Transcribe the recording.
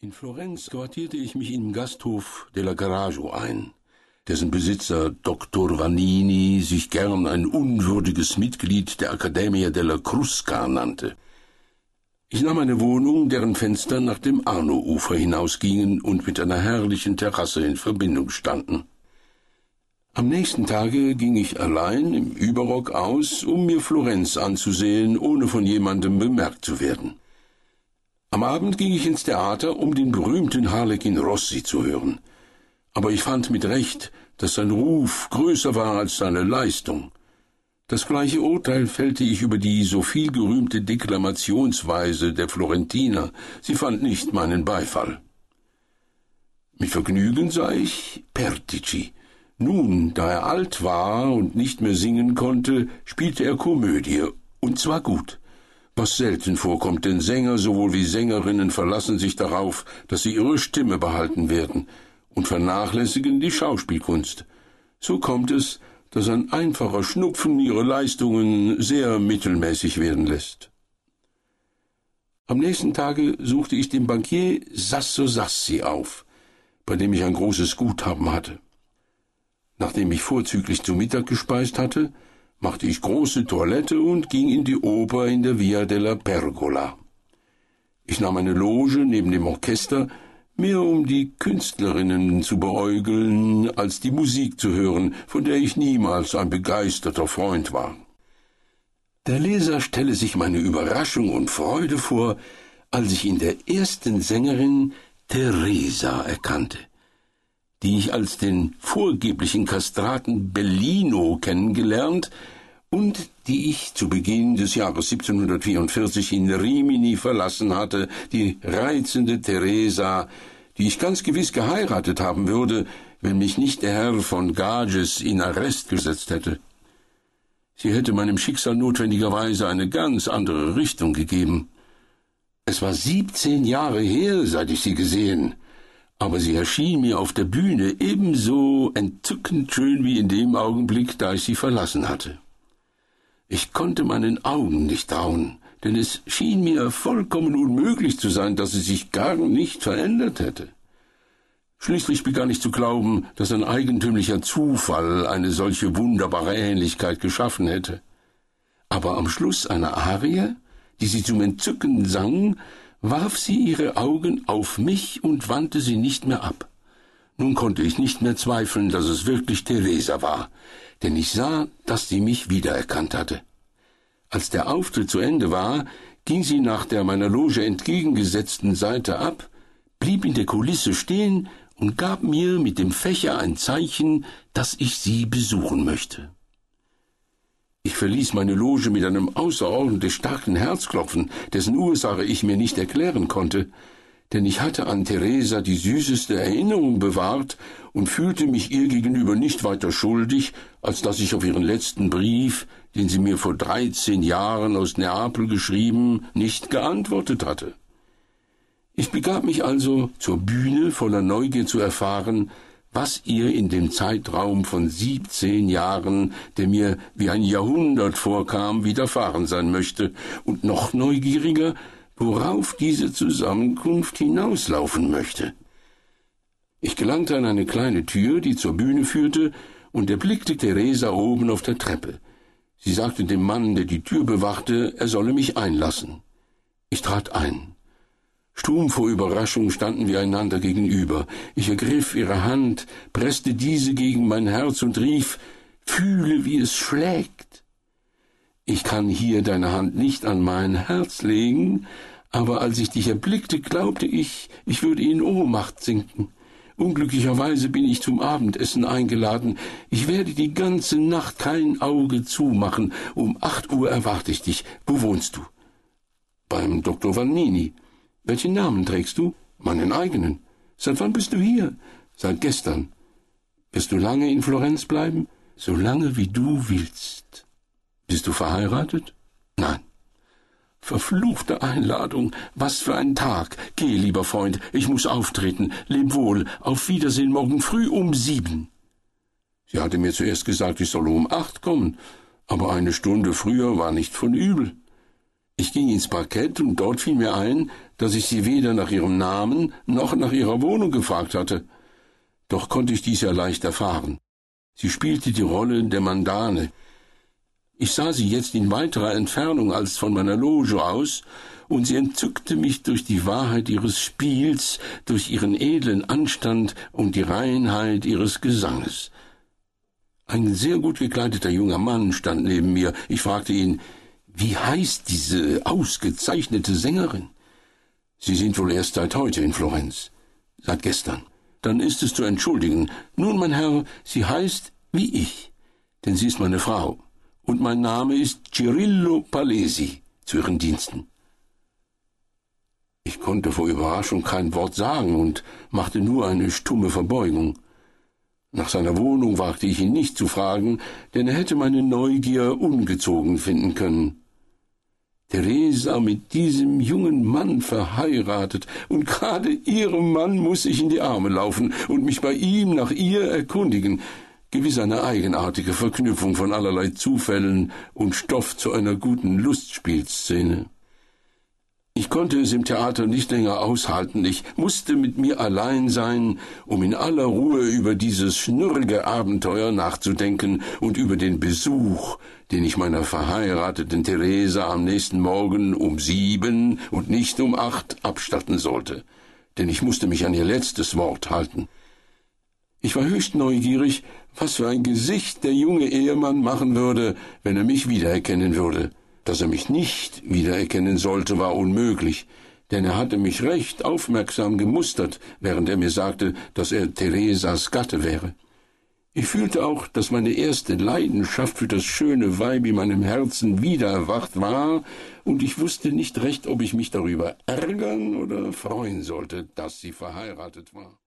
In Florenz quartierte ich mich im Gasthof della Garaggio ein, dessen Besitzer Dr. Vanini sich gern ein unwürdiges Mitglied der Accademia della Crusca nannte. Ich nahm eine Wohnung, deren Fenster nach dem Arno-Ufer hinausgingen und mit einer herrlichen Terrasse in Verbindung standen. Am nächsten Tage ging ich allein im Überrock aus, um mir Florenz anzusehen, ohne von jemandem bemerkt zu werden. Am Abend ging ich ins Theater, um den berühmten Harlekin Rossi zu hören. Aber ich fand mit Recht, dass sein Ruf größer war als seine Leistung. Das gleiche Urteil fällte ich über die so viel gerühmte Deklamationsweise der Florentiner. Sie fand nicht meinen Beifall. Mit Vergnügen sah ich Pertici. Nun, da er alt war und nicht mehr singen konnte, spielte er Komödie, und zwar gut was selten vorkommt, denn Sänger sowohl wie Sängerinnen verlassen sich darauf, dass sie ihre Stimme behalten werden und vernachlässigen die Schauspielkunst. So kommt es, dass ein einfacher Schnupfen ihre Leistungen sehr mittelmäßig werden lässt. Am nächsten Tage suchte ich den Bankier Sasso Sassi auf, bei dem ich ein großes Guthaben hatte. Nachdem ich vorzüglich zu Mittag gespeist hatte, machte ich große Toilette und ging in die Oper in der Via della Pergola. Ich nahm eine Loge neben dem Orchester, mehr um die Künstlerinnen zu beäugeln, als die Musik zu hören, von der ich niemals ein begeisterter Freund war. Der Leser stelle sich meine Überraschung und Freude vor, als ich in der ersten Sängerin Teresa erkannte die ich als den vorgeblichen Kastraten Bellino kennengelernt und die ich zu Beginn des Jahres 1744 in Rimini verlassen hatte, die reizende Teresa, die ich ganz gewiss geheiratet haben würde, wenn mich nicht der Herr von Gages in Arrest gesetzt hätte. Sie hätte meinem Schicksal notwendigerweise eine ganz andere Richtung gegeben. Es war siebzehn Jahre her, seit ich sie gesehen, aber sie erschien mir auf der Bühne ebenso entzückend schön wie in dem Augenblick, da ich sie verlassen hatte. Ich konnte meinen Augen nicht trauen, denn es schien mir vollkommen unmöglich zu sein, dass sie sich gar nicht verändert hätte. Schließlich begann ich zu glauben, dass ein eigentümlicher Zufall eine solche wunderbare Ähnlichkeit geschaffen hätte. Aber am Schluss einer Arie, die sie zum Entzücken sang, warf sie ihre Augen auf mich und wandte sie nicht mehr ab. Nun konnte ich nicht mehr zweifeln, dass es wirklich Theresa war, denn ich sah, dass sie mich wiedererkannt hatte. Als der Auftritt zu Ende war, ging sie nach der meiner Loge entgegengesetzten Seite ab, blieb in der Kulisse stehen und gab mir mit dem Fächer ein Zeichen, dass ich sie besuchen möchte. Ich verließ meine Loge mit einem außerordentlich starken Herzklopfen, dessen Ursache ich mir nicht erklären konnte, denn ich hatte an Theresa die süßeste Erinnerung bewahrt und fühlte mich ihr gegenüber nicht weiter schuldig, als dass ich auf ihren letzten Brief, den sie mir vor dreizehn Jahren aus Neapel geschrieben, nicht geantwortet hatte. Ich begab mich also zur Bühne voller Neugier zu erfahren, was ihr in dem Zeitraum von siebzehn Jahren, der mir wie ein Jahrhundert vorkam, widerfahren sein möchte, und noch neugieriger, worauf diese Zusammenkunft hinauslaufen möchte. Ich gelangte an eine kleine Tür, die zur Bühne führte, und erblickte Theresa oben auf der Treppe. Sie sagte dem Mann, der die Tür bewachte, er solle mich einlassen. Ich trat ein. Stumm vor Überraschung standen wir einander gegenüber. Ich ergriff ihre Hand, presste diese gegen mein Herz und rief Fühle, wie es schlägt. Ich kann hier deine Hand nicht an mein Herz legen, aber als ich dich erblickte, glaubte ich, ich würde in Ohnmacht sinken. Unglücklicherweise bin ich zum Abendessen eingeladen. Ich werde die ganze Nacht kein Auge zumachen. Um acht Uhr erwarte ich dich. Wo wohnst du? Beim Dr. Vannini. Welchen Namen trägst du? Meinen eigenen. Seit wann bist du hier? Seit gestern. Wirst du lange in Florenz bleiben? So lange wie du willst. Bist du verheiratet? Nein. Verfluchte Einladung. Was für ein Tag. Geh, lieber Freund, ich muss auftreten. Leb wohl. Auf Wiedersehen morgen früh um sieben. Sie hatte mir zuerst gesagt, ich solle um acht kommen, aber eine Stunde früher war nicht von übel. Ich ging ins Parkett und dort fiel mir ein, dass ich sie weder nach ihrem Namen noch nach ihrer Wohnung gefragt hatte. Doch konnte ich dies ja leicht erfahren. Sie spielte die Rolle der Mandane. Ich sah sie jetzt in weiterer Entfernung als von meiner Loge aus, und sie entzückte mich durch die Wahrheit ihres Spiels, durch ihren edlen Anstand und die Reinheit ihres Gesanges. Ein sehr gut gekleideter junger Mann stand neben mir. Ich fragte ihn, wie heißt diese ausgezeichnete Sängerin? Sie sind wohl erst seit heute in Florenz. Seit gestern. Dann ist es zu entschuldigen. Nun, mein Herr, sie heißt wie ich, denn sie ist meine Frau. Und mein Name ist Cirillo Palesi zu Ihren Diensten. Ich konnte vor Überraschung kein Wort sagen und machte nur eine stumme Verbeugung. Nach seiner Wohnung wagte ich ihn nicht zu fragen, denn er hätte meine Neugier ungezogen finden können. Theresa mit diesem jungen Mann verheiratet, und gerade ihrem Mann muss ich in die Arme laufen und mich bei ihm nach ihr erkundigen, gewiss eine eigenartige Verknüpfung von allerlei Zufällen und Stoff zu einer guten Lustspielszene. Ich konnte es im Theater nicht länger aushalten, ich musste mit mir allein sein, um in aller Ruhe über dieses schnurrige Abenteuer nachzudenken und über den Besuch, den ich meiner verheirateten Theresa am nächsten Morgen um sieben und nicht um acht abstatten sollte, denn ich musste mich an ihr letztes Wort halten. Ich war höchst neugierig, was für ein Gesicht der junge Ehemann machen würde, wenn er mich wiedererkennen würde. Dass er mich nicht wiedererkennen sollte, war unmöglich, denn er hatte mich recht aufmerksam gemustert, während er mir sagte, dass er Theresas Gatte wäre. Ich fühlte auch, dass meine erste Leidenschaft für das schöne Weib in meinem Herzen wieder erwacht war, und ich wusste nicht recht, ob ich mich darüber ärgern oder freuen sollte, dass sie verheiratet war.